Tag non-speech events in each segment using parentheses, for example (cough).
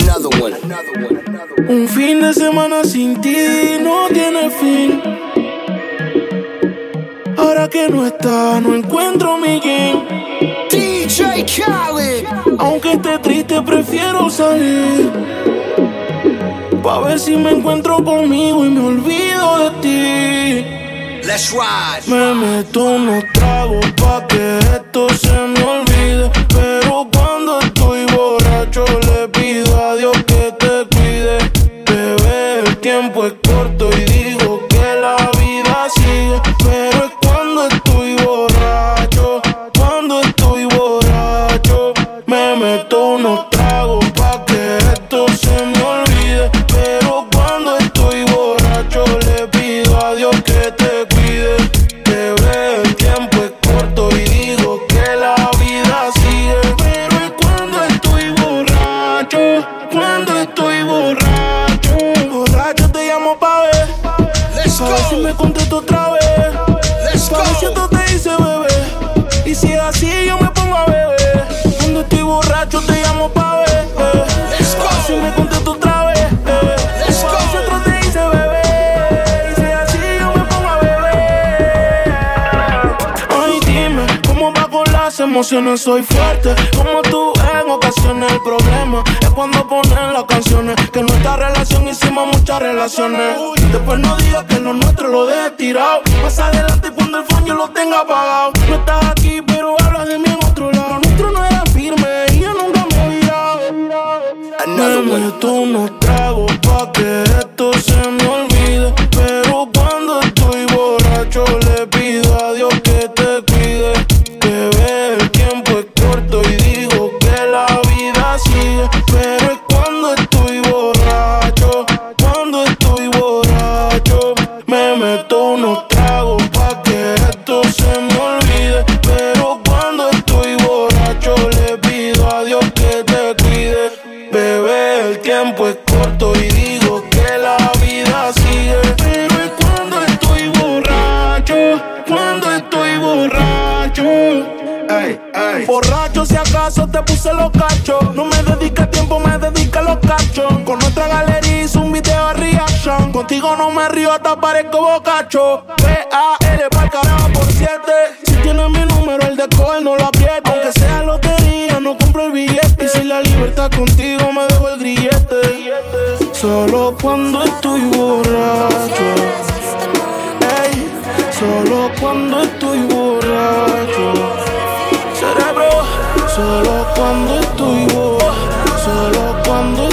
Another one. Un fin de semana sin ti no tiene fin. Ahora que no está, no encuentro mi game. DJ Khaled. Aunque esté triste, prefiero salir. Pa' ver si me encuentro conmigo y me olvido de ti. Let's ride. Me meto unos tragos pa' que esto se me olvide. Pero emociones soy fuerte. Como tú en ocasiones, el problema es cuando ponen las canciones. Que nuestra relación hicimos muchas relaciones. Después no digas que lo nuestro lo dejes tirado. Más adelante y cuando el phone yo lo tenga apagado. No estás aquí, pero hablas de mí en otro lado. Lo nuestro no era firme y yo nunca me he olvidado. Me meto unos tragos pa' que esto Contigo no me río, te parezco bocacho. P-A-L pa'l carajo por siete. Si tienes mi número, el de coger no lo apriete. Aunque sea lotería, no compro el billete. Y si la libertad contigo, me dejo el grillete. Solo cuando estoy borracho. Ey, solo cuando estoy borracho. Cerebro, solo cuando estoy borracho. Solo cuando estoy.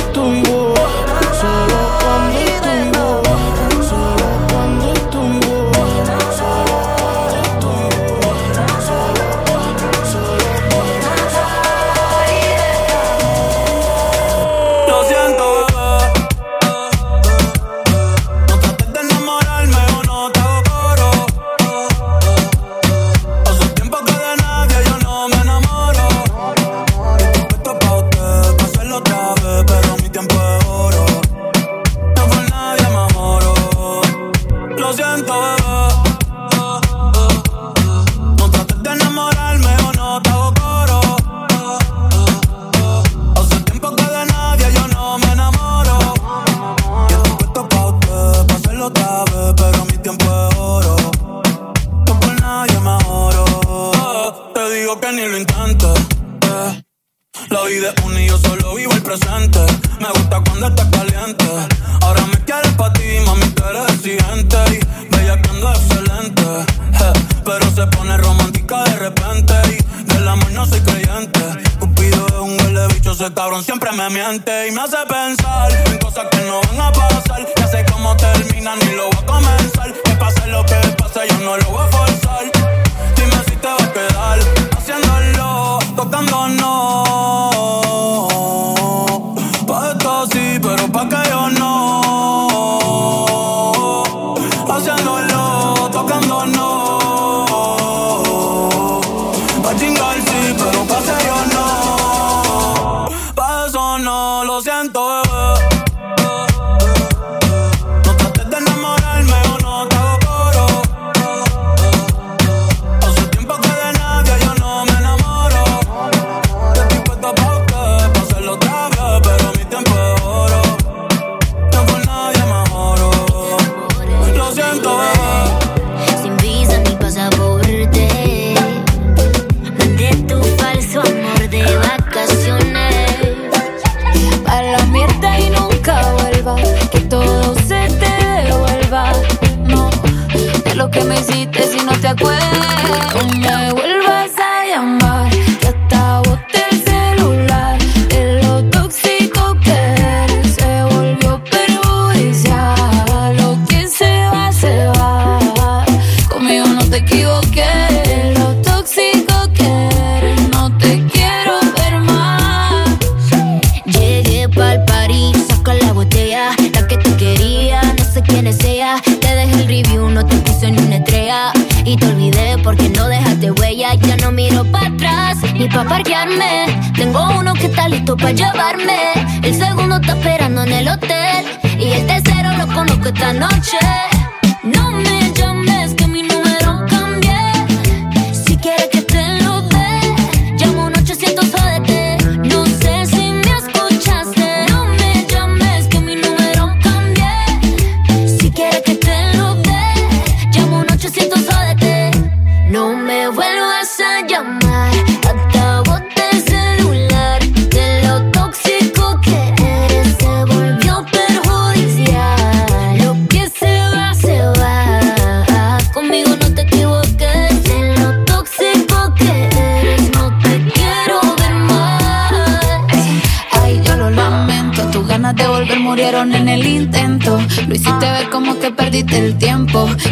todo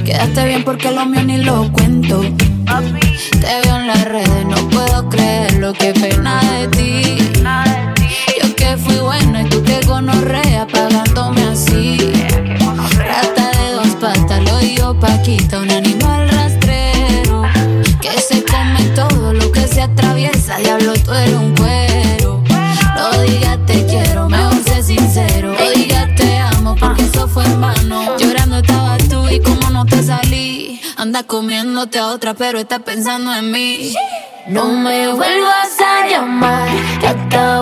Quedaste bien porque lo mío ni lo cuento. Comiéndote a otra, pero estás pensando en mí. No me vuelvas a llamar, que hasta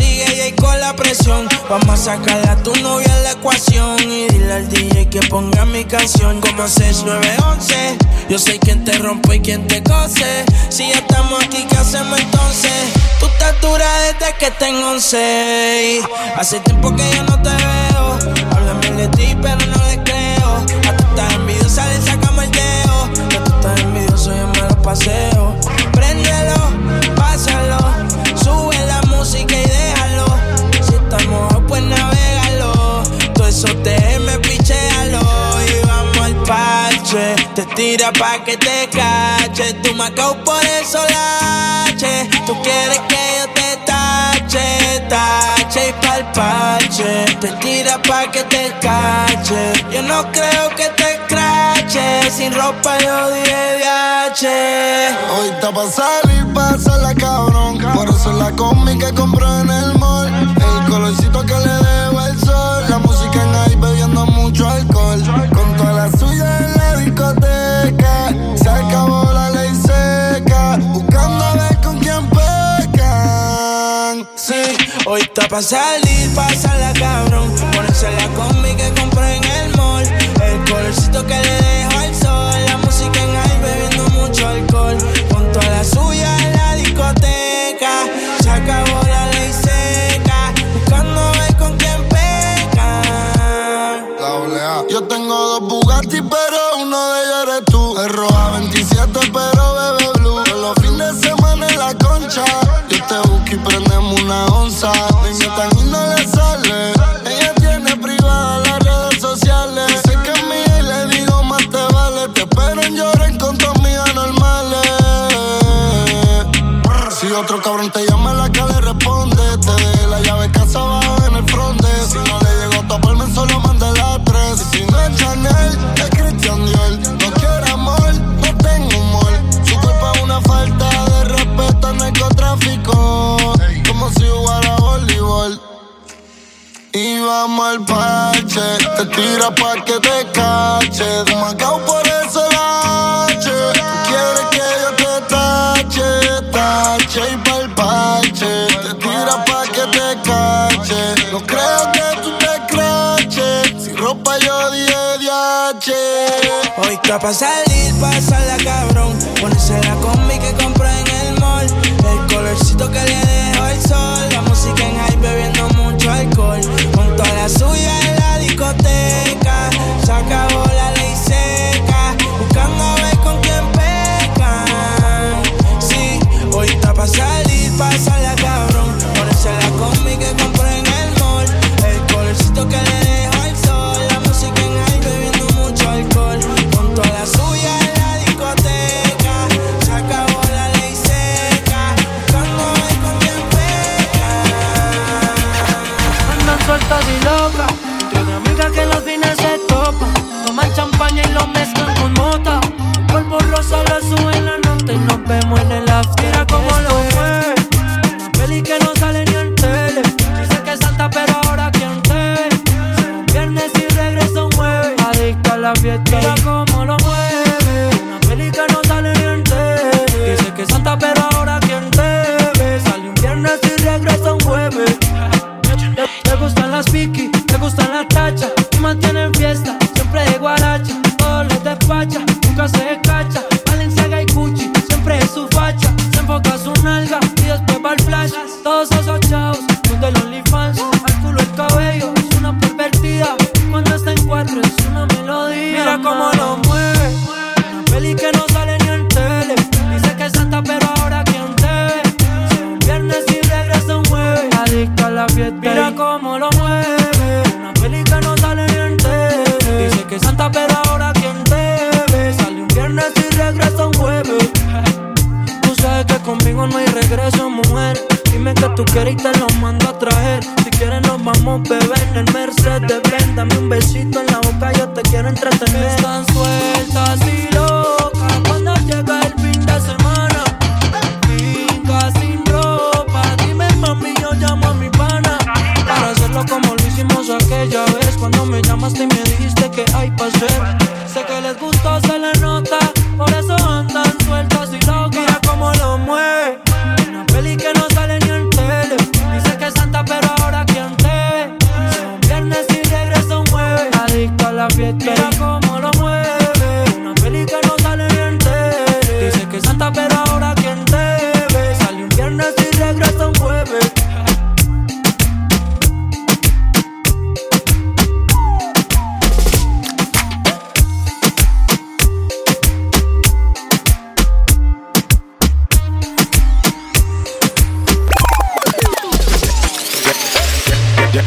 Vamos a sacarle a tu novia la ecuación. Y dile al DJ que ponga mi canción como 6911. Yo sé quién te rompe y quién te cose. Si ya estamos aquí, ¿qué hacemos entonces? Tú estás dura desde que tengo 11. Hace tiempo que yo no te veo. Háblame de ti, pero no le creo. A tú estás envidiosa, le sacamos el dedo. Que tú estás envidioso, yo me lo paseo. Préndelo, eso te me pichealo. Y vamos al parche. Te tira pa' que te cache. Tu macao por el solache. Tú quieres que yo te tache, tache y pa'l parche. Te tira pa' que te cache. Yo no creo que te crache. Sin ropa yo dije viaje. Hoy está pa' salir, pásala cabrón. Por eso la combi que compró en el mall. El colorcito que le debo Sí, hoy está pa' salir, pásala cabrón. Ponerse la combi que compré en el mall. El colorcito que le una onza. Me invitan y no le sale. Ella tiene privada las redes sociales. Dice que es mía y le digo más te vale. Te espero en lloren con tus amigas normales. Si otro cabrón te llama, pa'l parche. Te tira pa' que te cache. Demacao por ese lache. Quieres que yo te tache, tache y pa'l parche. Te tira pa' que te cache. No creo que tú te craches. Si ropa yo dije diache. Hoy está pa' salir, pasarla cabrón. Ponerse la combi que compré en el mall. El colorcito que le dejo el sol. La música en high bebiendo suya en la discoteca. Se acabó la ley seca. Buscando a ver con quién pecan. Sí, hoy está pa' salir, pasarla Rosa la suben la nota Y nos vemos en el after. Mira cómo lo mueve Una peli que no sale ni en tele. Dice que es santa pero ahora quien te viernes y regresa un jueves. Adicta a la fiesta. Mira cómo lo mueve. Una peli que no sale ni en tele. Dice que es santa pero ahora quien te ve. Sale un viernes y regresa un jueves (laughs) le gustan las piqui,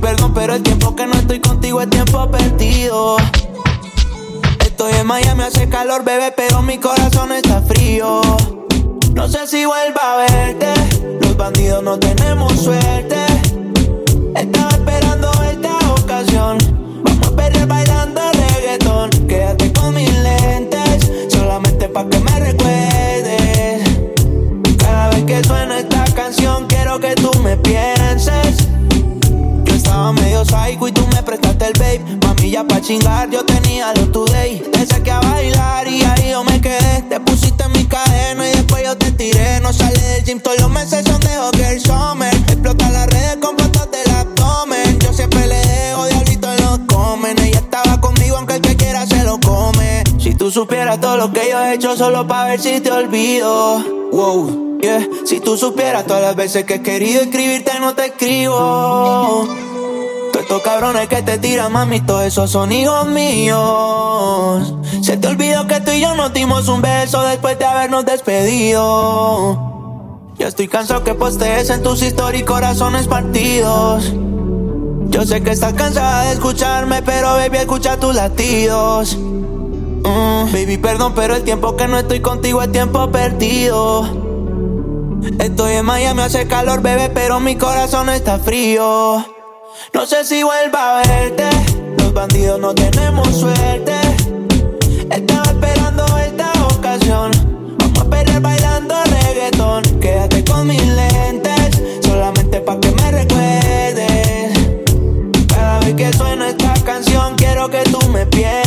Perdón, pero el tiempo que no estoy contigo es tiempo perdido. Estoy en Miami, hace calor, bebé, pero mi corazón está frío. No sé si vuelva a verte. Los bandidos no tenemos suerte. Estaba esperando esta ocasión. Vamos a perder bailando reggaetón. Quédate con mis lentes, solamente pa' que me recuerdes. Cada vez que suena esta canción, quiero que tú me pienses. Estaba medio psycho y tú me prestaste el babe. Mami, ya pa' chingar, yo tenía lo today. Te saqué a bailar y ahí yo me quedé. Te pusiste en mi cadena y después yo te tiré. No sale del gym, todos los meses son de Hockey Summer. Explota las redes con fotos del abdomen. Yo siempre le dejo diablito en los comen. Ella estaba conmigo, aunque el que quiera se lo come. Si tú supieras todo lo que yo he hecho solo para ver si te olvido. Wow, yeah. Si tú supieras todas las veces que he querido escribirte no te escribo. Estos cabrones que te tiran, mami, todos esos son hijos míos. Se te olvidó que tú y yo nos dimos un beso después de habernos despedido. Ya estoy cansado que postees en tus historias y corazones partidos. Yo sé que estás cansada de escucharme, pero baby, escucha tus latidos. Mm, baby, perdón, pero el tiempo que no estoy contigo es tiempo perdido. Estoy en Miami, hace calor, bebé, pero mi corazón está frío. No sé si vuelva a verte. Los bandidos no tenemos suerte. Estaba esperando esta ocasión. Vamos a perder bailando reggaetón. Quédate con mis lentes, solamente pa' que me recuerdes. Cada vez que suena esta canción, quiero que tú me pienses.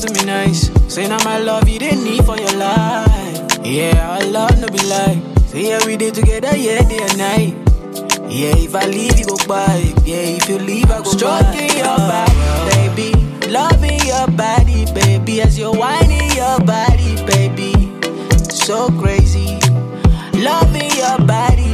To me nice. Say now my love you didn't need for your life. Yeah, our love no be like. Say yeah we did together, yeah, day and night. Yeah, if I leave, you go by. Yeah, if you leave, I go Stroking your body, baby. Loving your body, baby. As you're whining your body, baby. So crazy. Loving your body,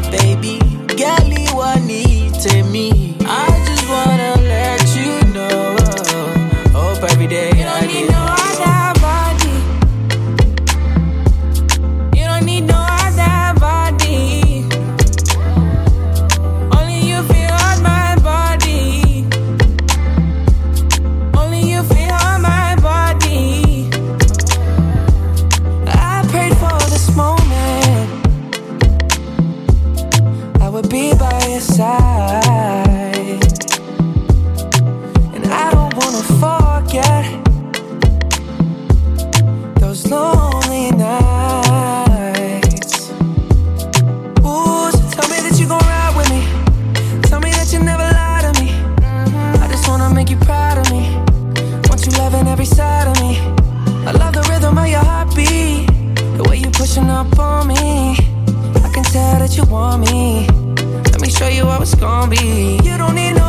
want me. Let me show you how it's gonna be. You don't need no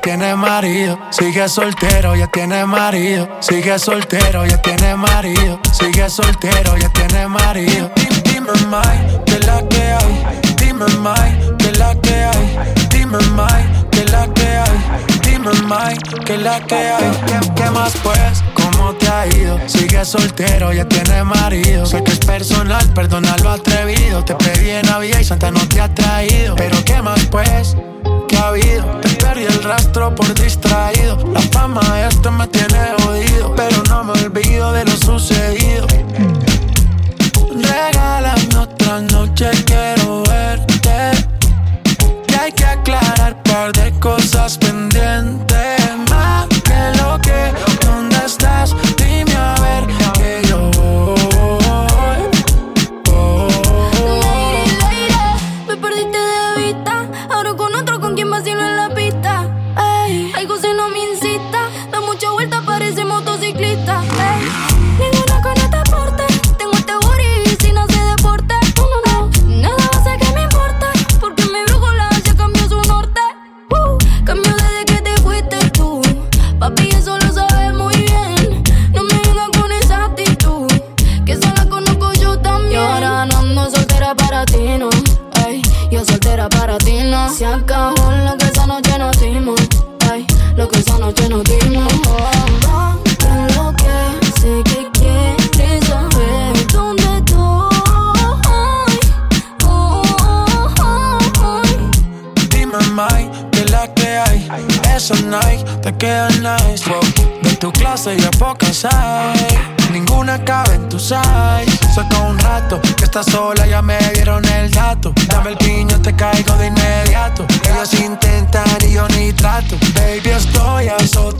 ya tiene marido. Sigue soltero, ya tiene marido. Sigue soltero, ya tiene marido. Sigue soltero, ya tiene marido. Dime, dime, Mai, que la que hay. Dime, Mai, que la que hay. Dime, Mai, que la que hay. Dime, Mai, que la que hay. ¿Qué, qué más pues? ¿Cómo te ha ido? Sigue soltero, ya tiene marido. Sé que es personal, perdona lo atrevido. Te pedí en Navidad y Santa no te ha traído. Pero ¿qué más pues? ¿Qué ha habido? Te perdí el rastro por distraído. La fama de esto me tiene jodido. Pero no me olvido de lo sucedido. Regálame otra noche, quiero verte. Y hay que aclarar par de cosas pendientes. Más que lo que, ¿dónde estás? clase ya pocas. Ninguna cabe en tu size. Saca un rato que estás sola, ya me dieron el dato. Dame el piño, te caigo de inmediato. Ellos intentan y yo ni trato. Baby, estoy a azotado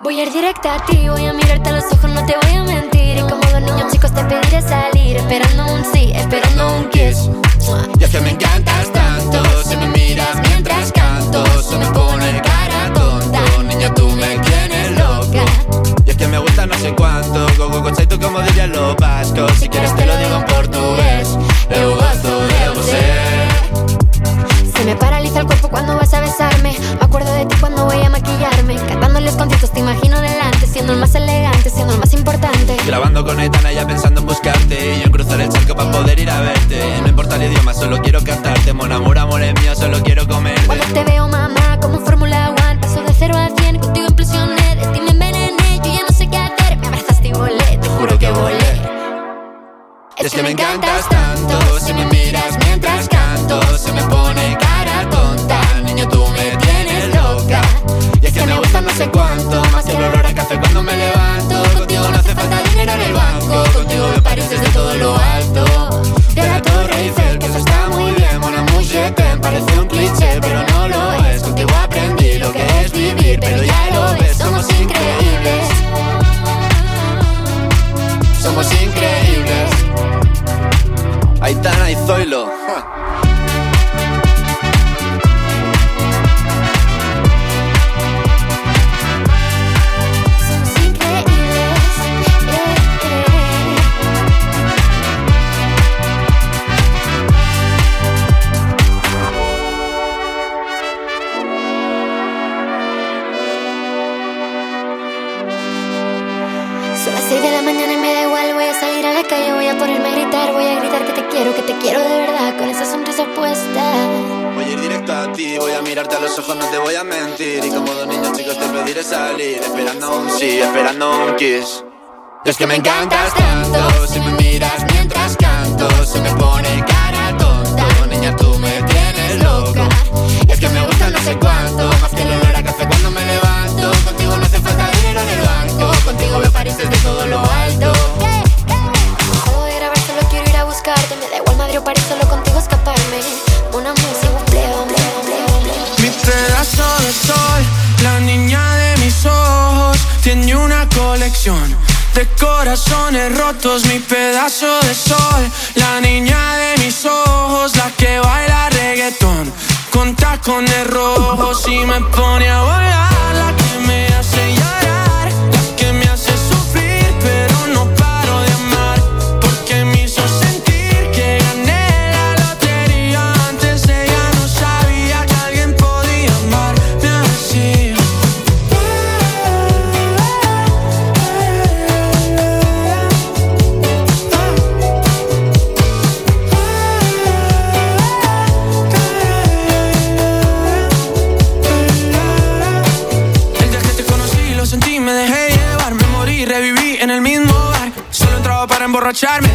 Voy a ir directa a ti, voy a mirarte a los ojos, escucharme.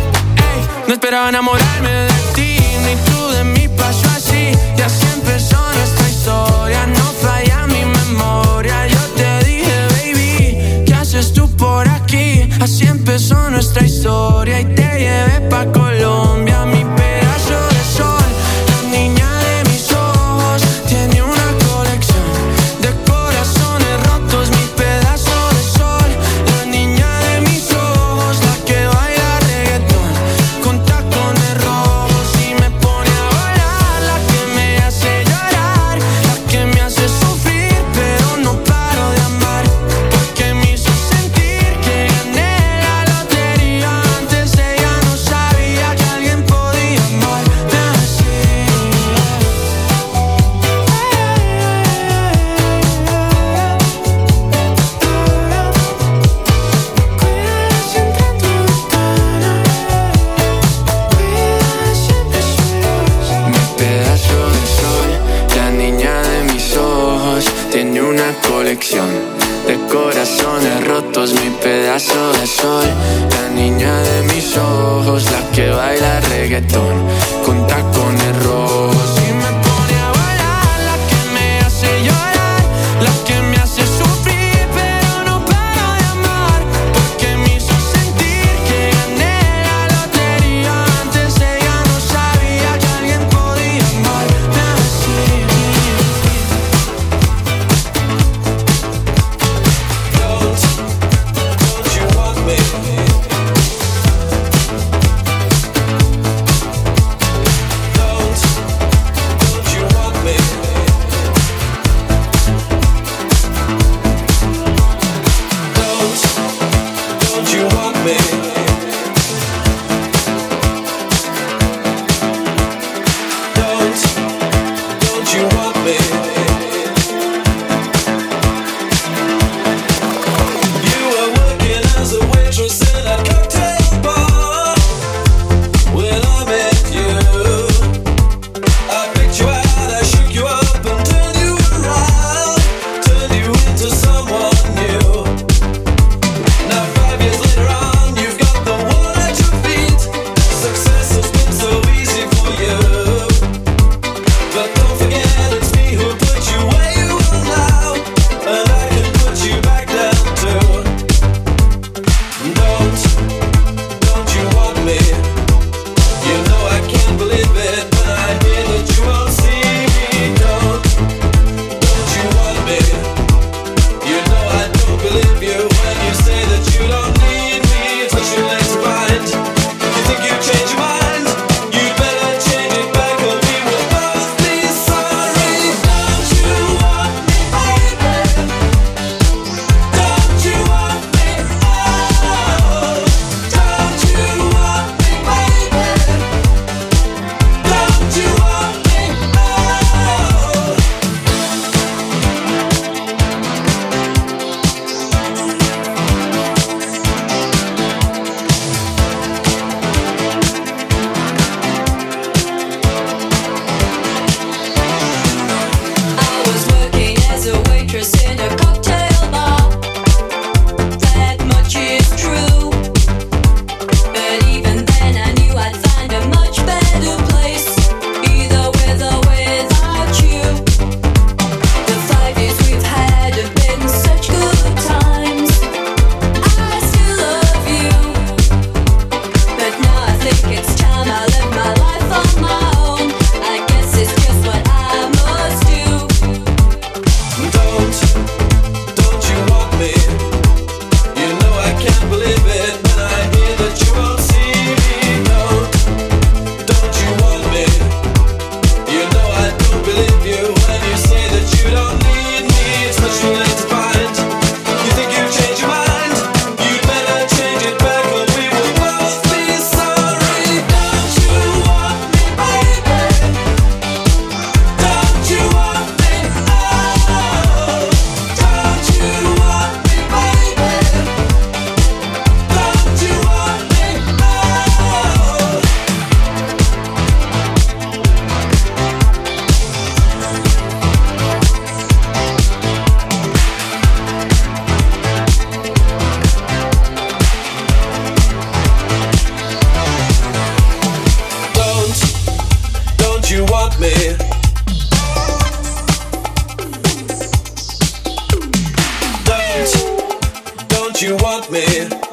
You want me?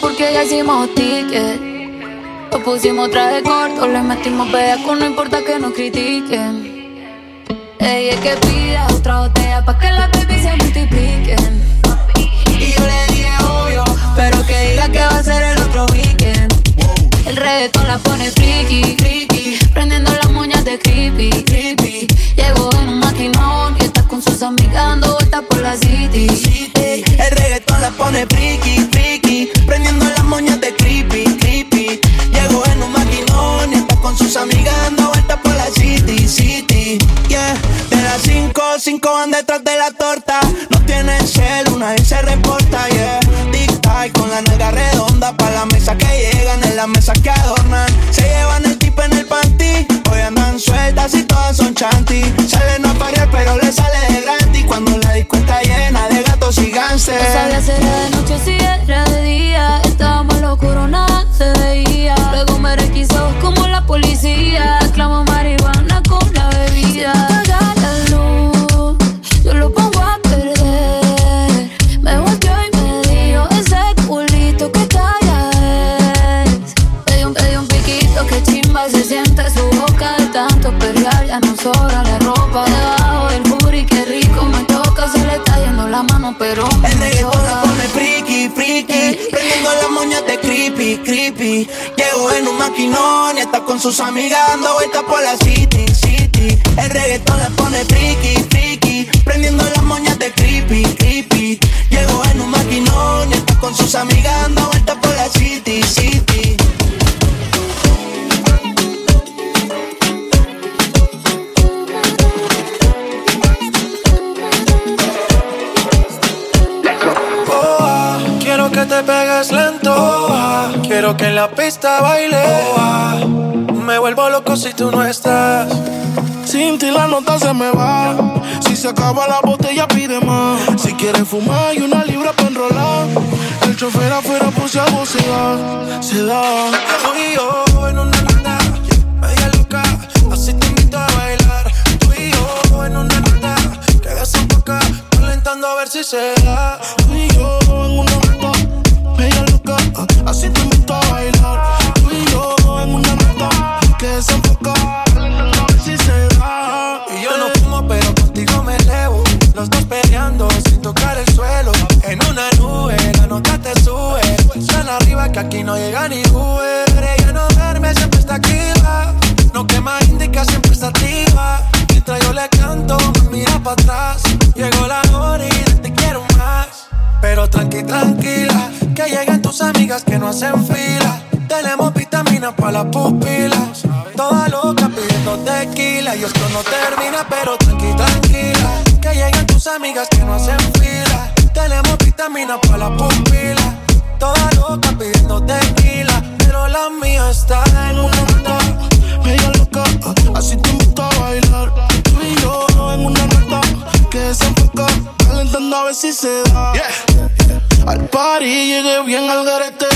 Porque ya hicimos ticket. Lo pusimos traje corto, le metimos bellaco, no importa que nos critiquen. Ella es que pida otra botella pa' que las baby se multipliquen. Y yo le dije obvio, pero que diga que va a ser el otro weekend. El reggaetón la pone friki, friki, prendiendo las moñas de creepy, creepy. Llegó en un maquinón y está con sus amigas dando vueltas por la city. El reggaetón la pone friki, friki, 5 van detrás de la torta. No tienen cel, una vez se reporta, yeah. Tic tac con la nalga redonda pa' la mesa que llegan, en la mesa que adornan. Se llevan el tipo en el panty, hoy andan sueltas y todas son chanty. Salen a parear, pero le sale de gratis cuando la disco llena de gatos y sabía si era de noche si era y está con sus amigas dando vueltas por la city, city El reggaetón la pone friki, friki Prendiendo las moñas de creepy, creepy Llegó en un maquinón y está con sus amigas dando vueltas por la city, city quiero que te pegues lento. Ah, quiero que en la pista baile. Oh, tú no estás. Sin ti la nota se me va. Si se acaba la botella, pide más. Si quieres fumar, hay una libra para enrolar. El chofer afuera puse a vocear. Se da. Que aquí no llega ni Uber. Ella no duerme, siempre está activa. No quema indica, siempre está activa. Mientras yo le canto, mira para atrás. Llegó la hora y te quiero más. Pero tranqui, tranquila. Que lleguen tus amigas que no hacen fila. Tenemos vitaminas para las pupilas. Toda loca pidiendo tequila. Y esto no termina, pero tranqui, tranquila. Que lleguen tus amigas que no hacen fila. Tenemos vitaminas para las pupilas. Toda loca pidiendo tequila. Pero la mía está en una nota media loca. Así te invito a bailar. Tú y yo en una nota que desenfoca. Calentando a ver si se da. Al party llegué bien al garete.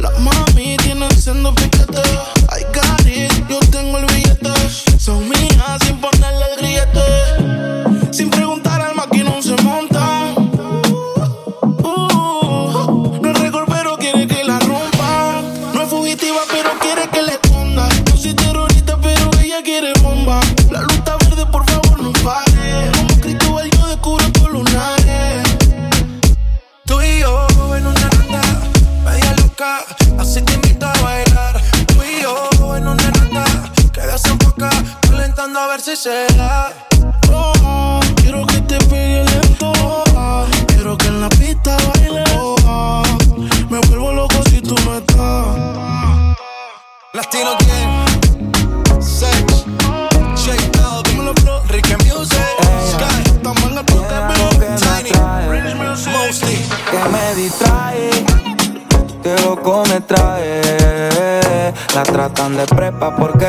Las mami tienen siendo piquete. Ay, Gary, yo tengo el billete. Son mías se da. Oh, quiero que te pegue lento, oh, quiero que en la pista baile. me vuelvo loco si tú no estás. Latino Gang, Sex, J Balvin, Ricky Music, Sky, en el toque, Tiny, Mostly. que me distrae, que loco me trae. La tratan de prepa porque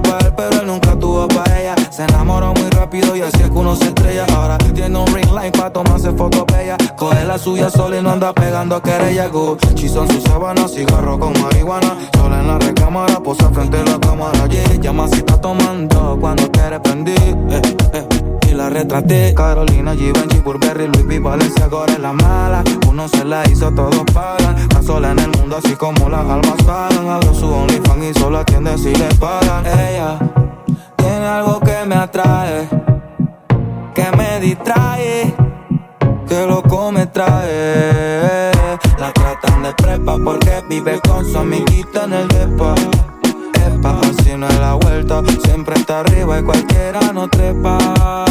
para él, pero él nunca tuvo para ella. Se enamoró muy rápido y así es que uno se estrella. Ahora tiene un ring light para tomarse fotos bellas. Coge la suya sola y no anda pegando querella. Gucci son sus sábanas, cigarro con marihuana. Sola en la recámara, posa frente a la cámara. Yeah, llama si está tomando cuando quiere prender. Eh, eh. Y la retraté. Carolina, Givenchy, Burberry, Louis V, Valencia, ahora es la mala. Uno se la hizo, todos pagan. Está sola en el mundo así como las almas pagan. Abrió su OnlyFans y solo atiende si le pagan. Ella tiene algo que me atrae Que me distrae Que loco me trae. La tratan de prepa porque vive con su amiguita en el depa. Epa, así no es la vuelta Siempre está arriba y cualquiera no trepa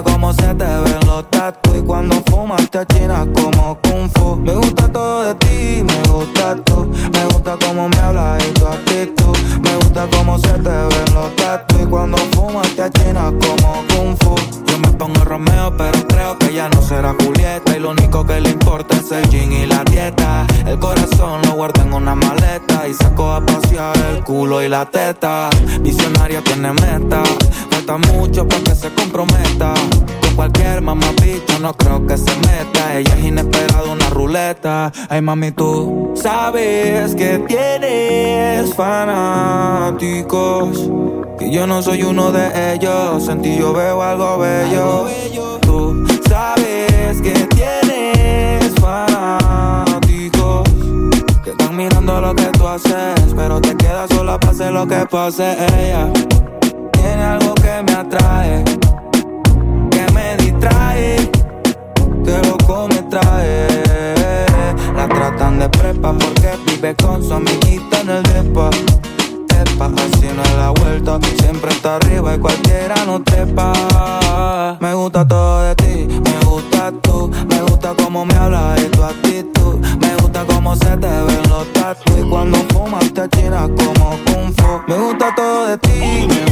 gusta cómo se te ven los tatu. Y cuando fumas te achinas como kung fu. Me gusta todo de ti, me gusta tú. Me gusta cómo me hablas y tu actitud. Me gusta cómo se te ven los tatu. Y cuando fumas te achinas como kung fu. Yo me pongo Romeo pero creo que ya no será Julieta. Y lo único que le importa es el gin y la dieta. El corazón lo guardo en una maleta. Y saco a pasear el culo y la teta. Visionaria tiene meta Falta mucho para que se comprometa. Con cualquier mamá bicho no creo que se meta. Ella es inesperada una ruleta. Ay mami tú sabes que tienes fanáticos. Y yo no soy uno de ellos. En ti yo veo algo bello. Tú sabes que tienes fanáticos. Que están mirando lo que tú haces Pero te quedas sola pase lo que pase Ella tiene algo que me atrae Que me distrae Que loco me trae. La tratan de prepa porque vive con su amiguita en el depa. Epa, así no es la vuelta Siempre está arriba y cualquiera no trepa. Me gusta todo de ti, me gusta tú Me gusta cómo me hablas y tu actitud. Me gusta cómo se te ven los tatu Y cuando fumas te achinas como kung fu. Me gusta todo de ti, me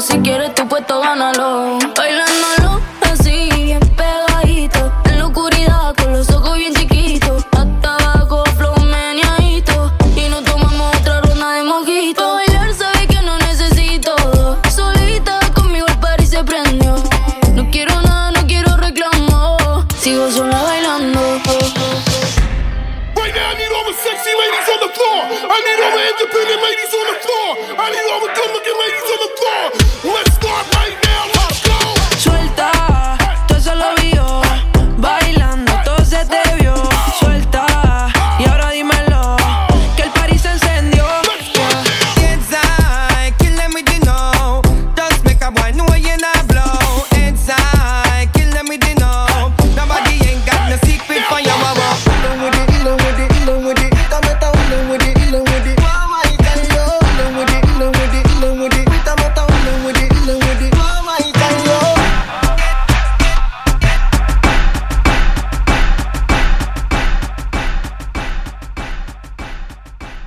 Si quieres tu puesto, gánalo.